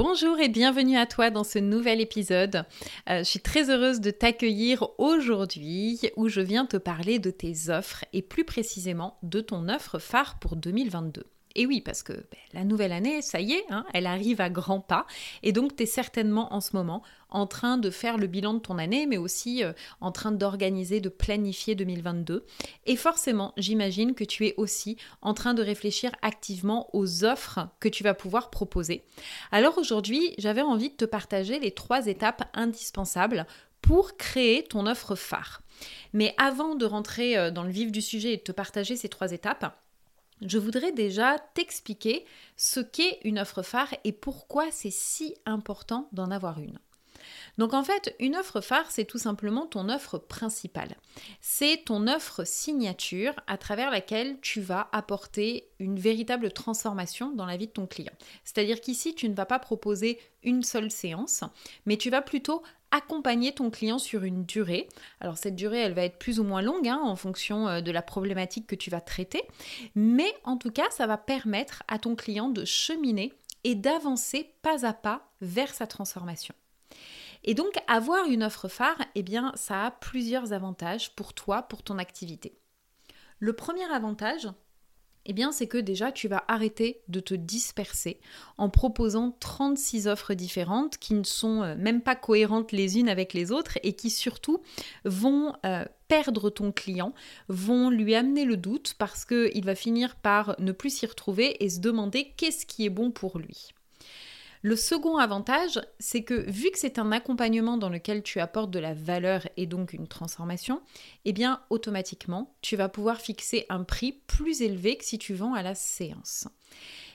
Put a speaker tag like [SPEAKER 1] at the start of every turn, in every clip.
[SPEAKER 1] Bonjour et bienvenue à toi dans ce nouvel épisode. Euh, je suis très heureuse de t'accueillir aujourd'hui où je viens te parler de tes offres et plus précisément de ton offre phare pour 2022. Et oui, parce que ben, la nouvelle année, ça y est, hein, elle arrive à grands pas. Et donc, tu es certainement en ce moment en train de faire le bilan de ton année, mais aussi euh, en train d'organiser, de planifier 2022. Et forcément, j'imagine que tu es aussi en train de réfléchir activement aux offres que tu vas pouvoir proposer. Alors aujourd'hui, j'avais envie de te partager les trois étapes indispensables pour créer ton offre phare. Mais avant de rentrer euh, dans le vif du sujet et de te partager ces trois étapes, je voudrais déjà t'expliquer ce qu'est une offre phare et pourquoi c'est si important d'en avoir une. Donc en fait, une offre phare, c'est tout simplement ton offre principale. C'est ton offre signature à travers laquelle tu vas apporter une véritable transformation dans la vie de ton client. C'est-à-dire qu'ici, tu ne vas pas proposer une seule séance, mais tu vas plutôt accompagner ton client sur une durée. Alors cette durée, elle va être plus ou moins longue hein, en fonction euh, de la problématique que tu vas traiter, mais en tout cas, ça va permettre à ton client de cheminer et d'avancer pas à pas vers sa transformation. Et donc avoir une offre phare, eh bien ça a plusieurs avantages pour toi, pour ton activité. Le premier avantage, eh bien, c'est que déjà, tu vas arrêter de te disperser en proposant 36 offres différentes qui ne sont euh, même pas cohérentes les unes avec les autres et qui surtout vont euh, perdre ton client, vont lui amener le doute parce qu'il va finir par ne plus s'y retrouver et se demander qu'est-ce qui est bon pour lui. Le second avantage, c'est que vu que c'est un accompagnement dans lequel tu apportes de la valeur et donc une transformation, eh bien automatiquement, tu vas pouvoir fixer un prix plus élevé que si tu vends à la séance.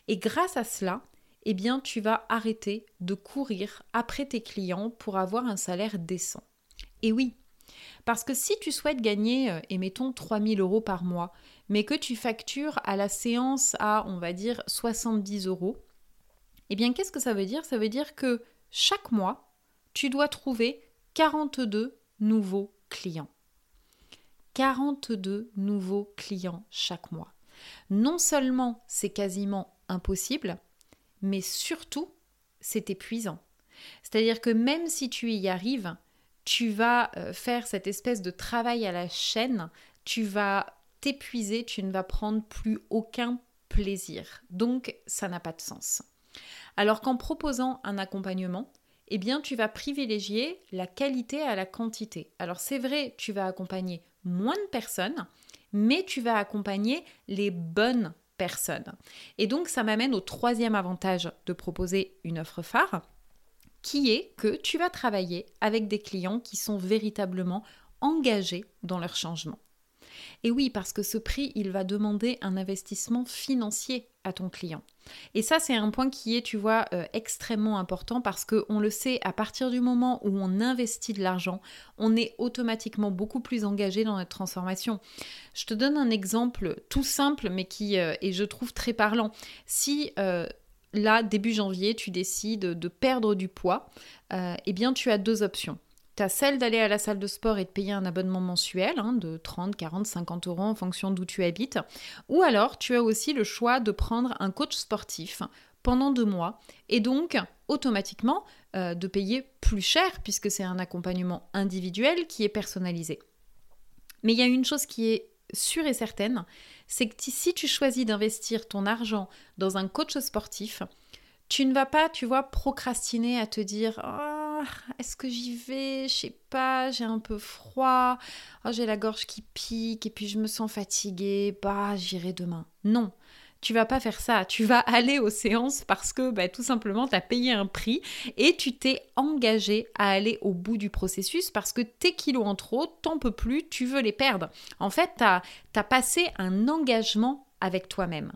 [SPEAKER 1] Et grâce à cela, eh bien tu vas arrêter de courir après tes clients pour avoir un salaire décent. Et oui, parce que si tu souhaites gagner, euh, et mettons 3000 euros par mois, mais que tu factures à la séance à, on va dire, 70 euros, eh bien, qu'est-ce que ça veut dire? Ça veut dire que chaque mois, tu dois trouver 42 nouveaux clients. 42 nouveaux clients chaque mois. Non seulement c'est quasiment impossible, mais surtout c'est épuisant. C'est-à-dire que même si tu y arrives, tu vas euh, faire cette espèce de travail à la chaîne, tu vas t'épuiser, tu ne vas prendre plus aucun plaisir. Donc ça n'a pas de sens. Alors qu'en proposant un accompagnement, eh bien tu vas privilégier la qualité à la quantité. Alors c'est vrai, tu vas accompagner moins de personnes, mais tu vas accompagner les bonnes personnes. Et donc ça m'amène au troisième avantage de proposer une offre phare, qui est que tu vas travailler avec des clients qui sont véritablement engagés dans leur changement. Et oui, parce que ce prix, il va demander un investissement financier à ton client. Et ça, c'est un point qui est, tu vois, euh, extrêmement important parce qu'on le sait, à partir du moment où on investit de l'argent, on est automatiquement beaucoup plus engagé dans notre transformation. Je te donne un exemple tout simple, mais qui euh, est, je trouve, très parlant. Si... Euh, là, début janvier, tu décides de perdre du poids, eh bien, tu as deux options. Tu as celle d'aller à la salle de sport et de payer un abonnement mensuel hein, de 30, 40, 50 euros en fonction d'où tu habites. Ou alors tu as aussi le choix de prendre un coach sportif pendant deux mois et donc automatiquement euh, de payer plus cher puisque c'est un accompagnement individuel qui est personnalisé. Mais il y a une chose qui est sûre et certaine, c'est que si tu choisis d'investir ton argent dans un coach sportif, tu ne vas pas, tu vois, procrastiner à te dire oh, est-ce que j'y vais? Je sais pas, j'ai un peu froid, oh, j'ai la gorge qui pique et puis je me sens fatiguée, bah j'irai demain. Non, tu vas pas faire ça. Tu vas aller aux séances parce que bah, tout simplement, tu as payé un prix et tu t'es engagé à aller au bout du processus parce que tes kilos en trop, t'en peux plus, tu veux les perdre. En fait, tu as passé un engagement avec toi-même.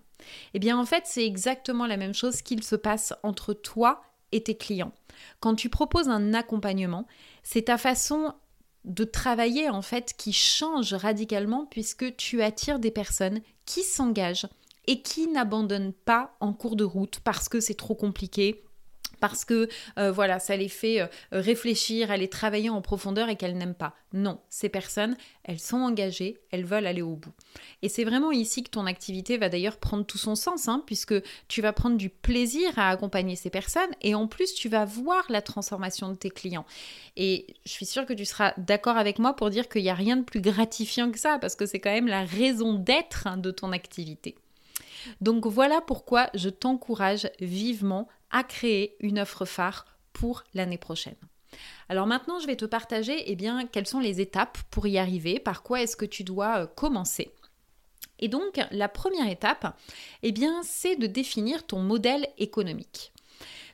[SPEAKER 1] Eh bien, en fait, c'est exactement la même chose qu'il se passe entre toi et tes clients. Quand tu proposes un accompagnement, c'est ta façon de travailler en fait qui change radicalement puisque tu attires des personnes qui s'engagent et qui n'abandonnent pas en cours de route parce que c'est trop compliqué, parce que euh, voilà, ça les fait euh, réfléchir, aller travailler en profondeur et qu'elles n'aiment pas. Non, ces personnes, elles sont engagées, elles veulent aller au bout. Et c'est vraiment ici que ton activité va d'ailleurs prendre tout son sens, hein, puisque tu vas prendre du plaisir à accompagner ces personnes et en plus tu vas voir la transformation de tes clients. Et je suis sûre que tu seras d'accord avec moi pour dire qu'il n'y a rien de plus gratifiant que ça, parce que c'est quand même la raison d'être hein, de ton activité. Donc voilà pourquoi je t'encourage vivement à créer une offre phare pour l'année prochaine. Alors maintenant, je vais te partager eh bien, quelles sont les étapes pour y arriver, par quoi est-ce que tu dois euh, commencer. Et donc, la première étape, eh bien, c'est de définir ton modèle économique.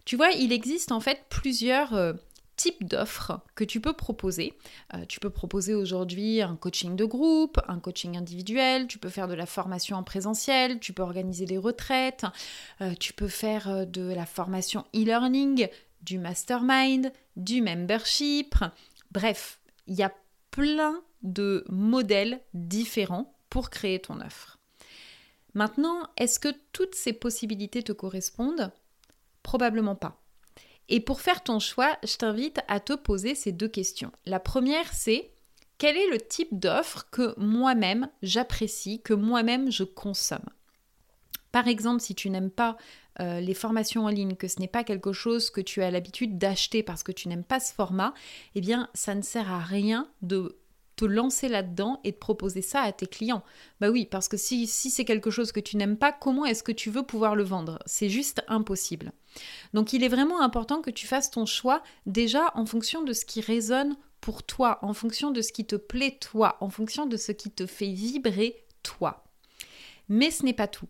[SPEAKER 1] Tu vois, il existe en fait plusieurs euh, type d'offres que tu peux proposer. Euh, tu peux proposer aujourd'hui un coaching de groupe, un coaching individuel, tu peux faire de la formation en présentiel, tu peux organiser des retraites, euh, tu peux faire euh, de la formation e-learning, du mastermind, du membership. Bref, il y a plein de modèles différents pour créer ton offre. Maintenant, est-ce que toutes ces possibilités te correspondent? Probablement pas. Et pour faire ton choix, je t'invite à te poser ces deux questions. La première, c'est quel est le type d'offre que moi-même j'apprécie, que moi-même je consomme? Par exemple, si tu n'aimes pas euh, les formations en ligne, que ce n'est pas quelque chose que tu as l'habitude d'acheter parce que tu n'aimes pas ce format, eh bien, ça ne sert à rien de te lancer là-dedans et de proposer ça à tes clients. Bah oui, parce que si, si c'est quelque chose que tu n'aimes pas, comment est-ce que tu veux pouvoir le vendre? C'est juste impossible. Donc il est vraiment important que tu fasses ton choix déjà en fonction de ce qui résonne pour toi, en fonction de ce qui te plaît toi, en fonction de ce qui te fait vibrer toi. Mais ce n'est pas tout.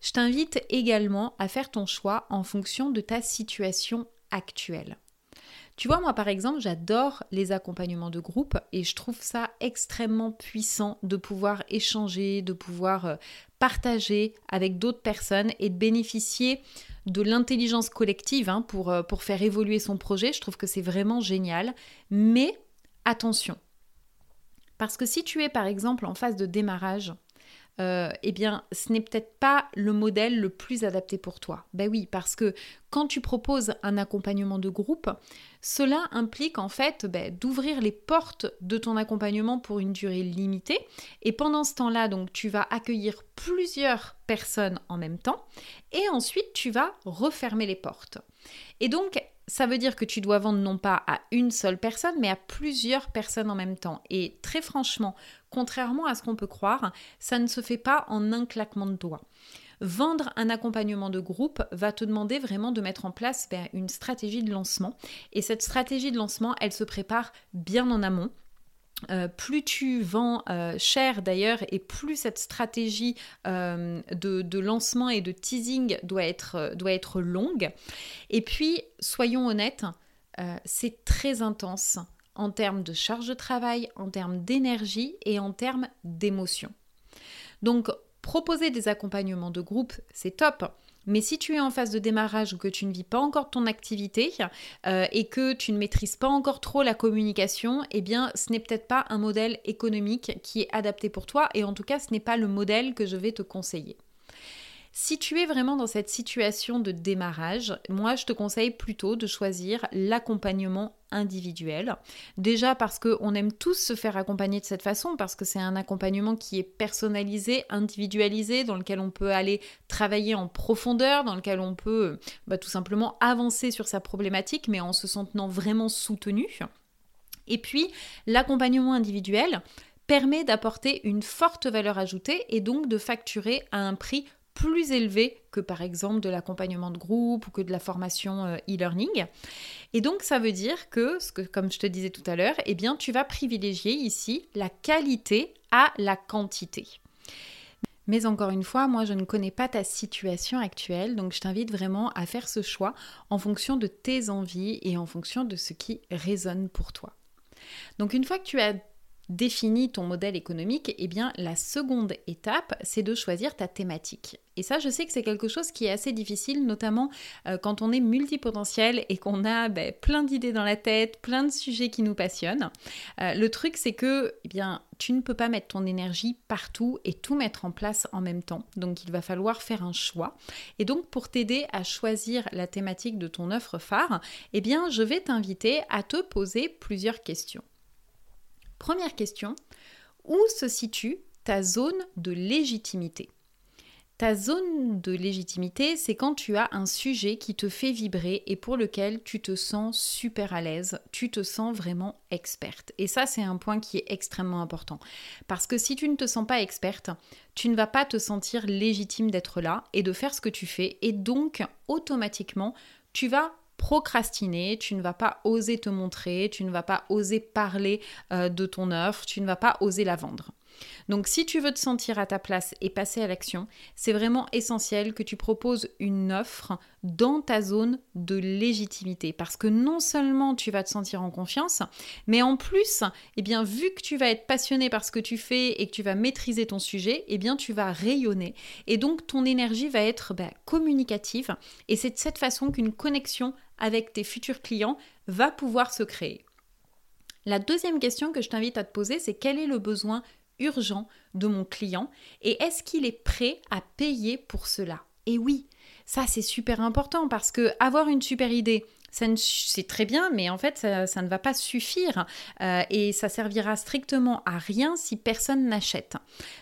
[SPEAKER 1] Je t'invite également à faire ton choix en fonction de ta situation actuelle. Tu vois, moi par exemple, j'adore les accompagnements de groupe et je trouve ça extrêmement puissant de pouvoir échanger, de pouvoir euh, partager avec d'autres personnes et de bénéficier de l'intelligence collective hein, pour, euh, pour faire évoluer son projet. Je trouve que c'est vraiment génial. Mais attention, parce que si tu es par exemple en phase de démarrage, euh, eh bien, ce n'est peut-être pas le modèle le plus adapté pour toi. Ben oui, parce que quand tu proposes un accompagnement de groupe, cela implique en fait ben, d'ouvrir les portes de ton accompagnement pour une durée limitée. Et pendant ce temps-là, donc, tu vas accueillir plusieurs personnes en même temps. Et ensuite, tu vas refermer les portes. Et donc, ça veut dire que tu dois vendre non pas à une seule personne, mais à plusieurs personnes en même temps. Et très franchement, contrairement à ce qu'on peut croire, ça ne se fait pas en un claquement de doigts. Vendre un accompagnement de groupe va te demander vraiment de mettre en place ben, une stratégie de lancement. Et cette stratégie de lancement, elle se prépare bien en amont. Euh, plus tu vends euh, cher d'ailleurs et plus cette stratégie euh, de, lancement et de teasing doit être, doit être longue. Et puis, soyons honnêtes, c'est très intense en termes de charge de travail, en termes d'énergie et en termes d'émotion. Donc, proposer des accompagnements de groupe, c'est top. Mais si tu es en phase de démarrage ou que tu ne vis pas encore ton activité euh, et que tu ne maîtrises pas encore trop la communication, eh bien ce n'est peut-être pas un modèle économique qui est adapté pour toi et en tout cas ce n'est pas le modèle que je vais te conseiller. Si tu es vraiment dans cette situation de démarrage, moi je te conseille plutôt de choisir l'accompagnement individuel. Déjà parce qu'on aime tous se faire accompagner de cette façon, parce que c'est un accompagnement qui est personnalisé, individualisé, dans lequel on peut aller travailler en profondeur, dans lequel on peut bah, tout simplement avancer sur sa problématique, mais en se sentant vraiment soutenu. Et puis, l'accompagnement individuel permet d'apporter une forte valeur ajoutée et donc de facturer à un prix plus élevé que par exemple de l'accompagnement de groupe ou que de la formation euh, e-learning. Et donc ça veut dire que, comme je te disais tout à l'heure, eh bien tu vas privilégier ici la qualité à la quantité. Mais encore une fois, moi je ne connais pas ta situation actuelle, donc je t'invite vraiment à faire ce choix en fonction de tes envies et en fonction de ce qui résonne pour toi. Donc une fois que tu as défini ton modèle économique, eh bien la seconde étape, c'est de choisir ta thématique. Et ça, je sais que c'est quelque chose qui est assez difficile, notamment euh, quand on est multipotentiel et qu'on a ben, plein d'idées dans la tête, plein de sujets qui nous passionnent. Euh, le truc, c'est que, eh bien, tu ne peux pas mettre ton énergie partout et tout mettre en place en même temps. Donc, il va falloir faire un choix. Et donc, pour t'aider à choisir la thématique de ton offre phare, eh bien, je vais t'inviter à te poser plusieurs questions. Première question, où se situe ta zone de légitimité? Ta zone de légitimité, c'est quand tu as un sujet qui te fait vibrer et pour lequel tu te sens super à l'aise, tu te sens vraiment experte. Et ça, c'est un point qui est extrêmement important. Parce que si tu ne te sens pas experte, tu ne vas pas te sentir légitime d'être là et de faire ce que tu fais. Et donc, automatiquement, tu vas procrastiner, tu ne vas pas oser te montrer, tu ne vas pas oser parler euh, de ton offre, tu ne vas pas oser la vendre. Donc si tu veux te sentir à ta place et passer à l'action, c'est vraiment essentiel que tu proposes une offre dans ta zone de légitimité. Parce que non seulement tu vas te sentir en confiance, mais en plus, eh bien vu que tu vas être passionné par ce que tu fais et que tu vas maîtriser ton sujet, eh bien tu vas rayonner. Et donc ton énergie va être bah, communicative. Et c'est de cette façon qu'une connexion avec tes futurs clients va pouvoir se créer. La deuxième question que je t'invite à te poser, c'est quel est le besoin urgent de mon client et est-ce qu'il est prêt à payer pour cela? Et oui, ça c'est super important parce que avoir une super idée, c'est très bien, mais en fait, ça, ne va pas suffire euh, et ça servira strictement à rien si personne n'achète.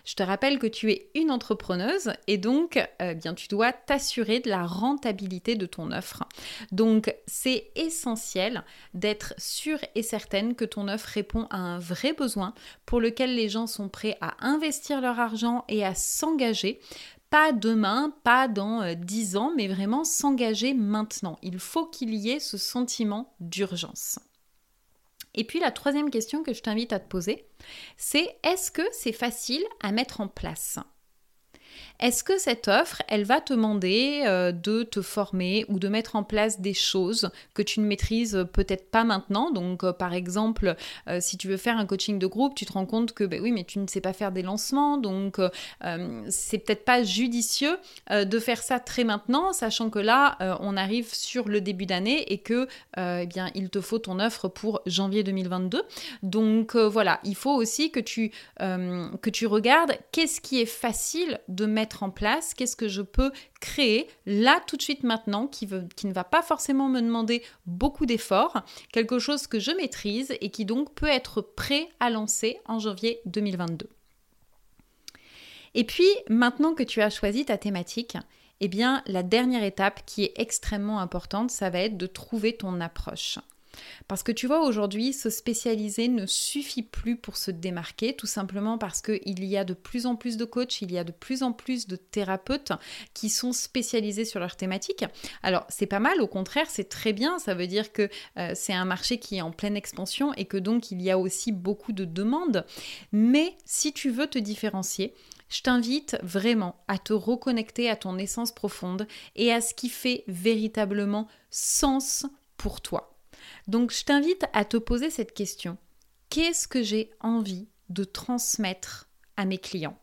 [SPEAKER 1] Je te rappelle que tu es une entrepreneuse et donc, euh, bien, tu dois t'assurer de la rentabilité de ton offre. Donc, c'est essentiel d'être sûre et certaine que ton offre répond à un vrai besoin pour lequel les gens sont prêts à investir leur argent et à s'engager pas demain, pas dans 10 euh, ans, mais vraiment s'engager maintenant. Il faut qu'il y ait ce sentiment d'urgence. Et puis la troisième question que je t'invite à te poser, c'est est-ce que c'est facile à mettre en place? Est-ce que cette offre, elle va te demander euh, de te former ou de mettre en place des choses que tu ne maîtrises peut-être pas maintenant? Donc, euh, par exemple, euh, si tu veux faire un coaching de groupe, tu te rends compte que, ben oui, mais tu ne sais pas faire des lancements, donc c'est peut-être pas judicieux de faire ça très maintenant, sachant que là, on arrive sur le début d'année et que, eh bien, il te faut ton offre pour janvier 2022. Donc, voilà, il faut aussi que tu, que tu regardes qu'est-ce qui est facile de mettre en place, qu'est-ce que je peux créer là tout de suite maintenant qui, qui ne va pas forcément me demander beaucoup d'efforts, quelque chose que je maîtrise et qui donc peut être prêt à lancer en janvier 2022. Et puis, maintenant que tu as choisi ta thématique, eh bien, la dernière étape qui est extrêmement importante, ça va être de trouver ton approche. Parce que tu vois, aujourd'hui, se spécialiser ne suffit plus pour se démarquer, tout simplement parce qu'il y a de plus en plus de coachs, il y a de plus en plus de thérapeutes qui sont spécialisés sur leur thématique. Alors, c'est pas mal, au contraire, c'est très bien, ça veut dire que euh, c'est un marché qui est en pleine expansion et que donc il y a aussi beaucoup de demandes. Mais si tu veux te différencier, je t'invite vraiment à te reconnecter à ton essence profonde et à ce qui fait véritablement sens pour toi. Donc je t'invite à te poser cette question. Qu'est-ce que j'ai envie de transmettre à mes clients?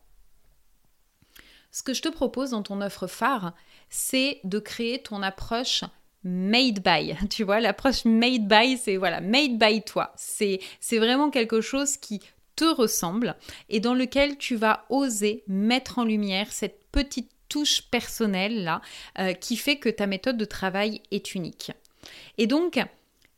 [SPEAKER 1] Ce que je te propose dans ton offre phare, c'est de créer ton approche made by. Tu vois, l'approche made by, c'est voilà, made by toi. C'est vraiment quelque chose qui te ressemble et dans lequel tu vas oser mettre en lumière cette petite touche personnelle là euh, qui fait que ta méthode de travail est unique. Et donc,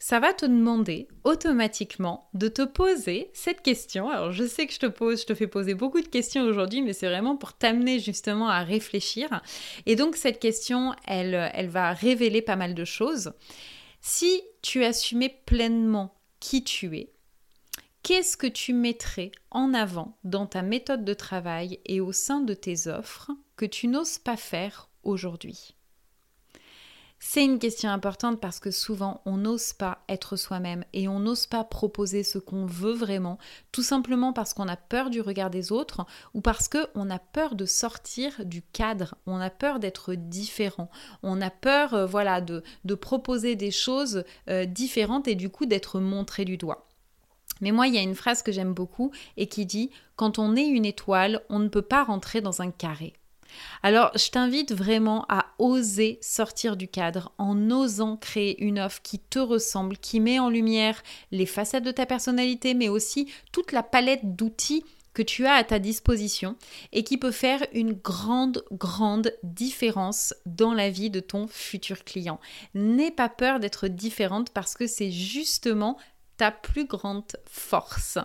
[SPEAKER 1] ça va te demander automatiquement de te poser cette question. Alors je sais que je te pose, je te fais poser beaucoup de questions aujourd'hui, mais c'est vraiment pour t'amener justement à réfléchir. Et donc cette question, elle, elle va révéler pas mal de choses. Si tu assumais pleinement qui tu es, qu'est-ce que tu mettrais en avant dans ta méthode de travail et au sein de tes offres que tu n'oses pas faire aujourd'hui? C'est une question importante parce que souvent on n'ose pas être soi-même et on n'ose pas proposer ce qu'on veut vraiment, tout simplement parce qu'on a peur du regard des autres ou parce qu'on a peur de sortir du cadre, on a peur d'être différent, on a peur euh, voilà de, proposer des choses euh, différentes et du coup d'être montré du doigt. Mais moi, il y a une phrase que j'aime beaucoup et qui dit Quand on est une étoile, on ne peut pas rentrer dans un carré. Alors, je t'invite vraiment à oser sortir du cadre en osant créer une offre qui te ressemble, qui met en lumière les facettes de ta personnalité, mais aussi toute la palette d'outils que tu as à ta disposition et qui peut faire une grande, grande différence dans la vie de ton futur client. N'aie pas peur d'être différente parce que c'est justement plus grande force.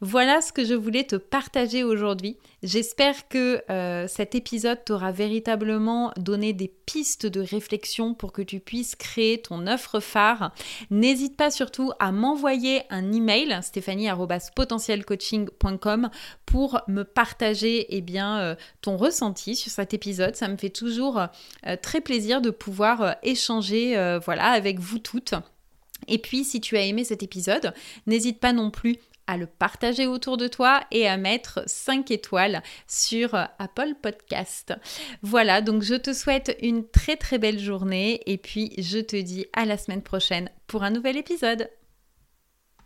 [SPEAKER 1] Voilà ce que je voulais te partager aujourd'hui. J'espère que euh, cet épisode t'aura véritablement donné des pistes de réflexion pour que tu puisses créer ton offre phare. N'hésite pas surtout à m'envoyer un email stéphanie@potentielcoaching.com pour me partager eh bien euh, ton ressenti sur cet épisode. Ça me fait toujours euh, très plaisir de pouvoir échanger voilà avec vous toutes. Et puis, si tu as aimé cet épisode, n'hésite pas non plus à le partager autour de toi et à mettre 5 étoiles sur Apple Podcast. Voilà, donc je te souhaite une très très belle journée et puis je te dis à la semaine prochaine pour un nouvel épisode.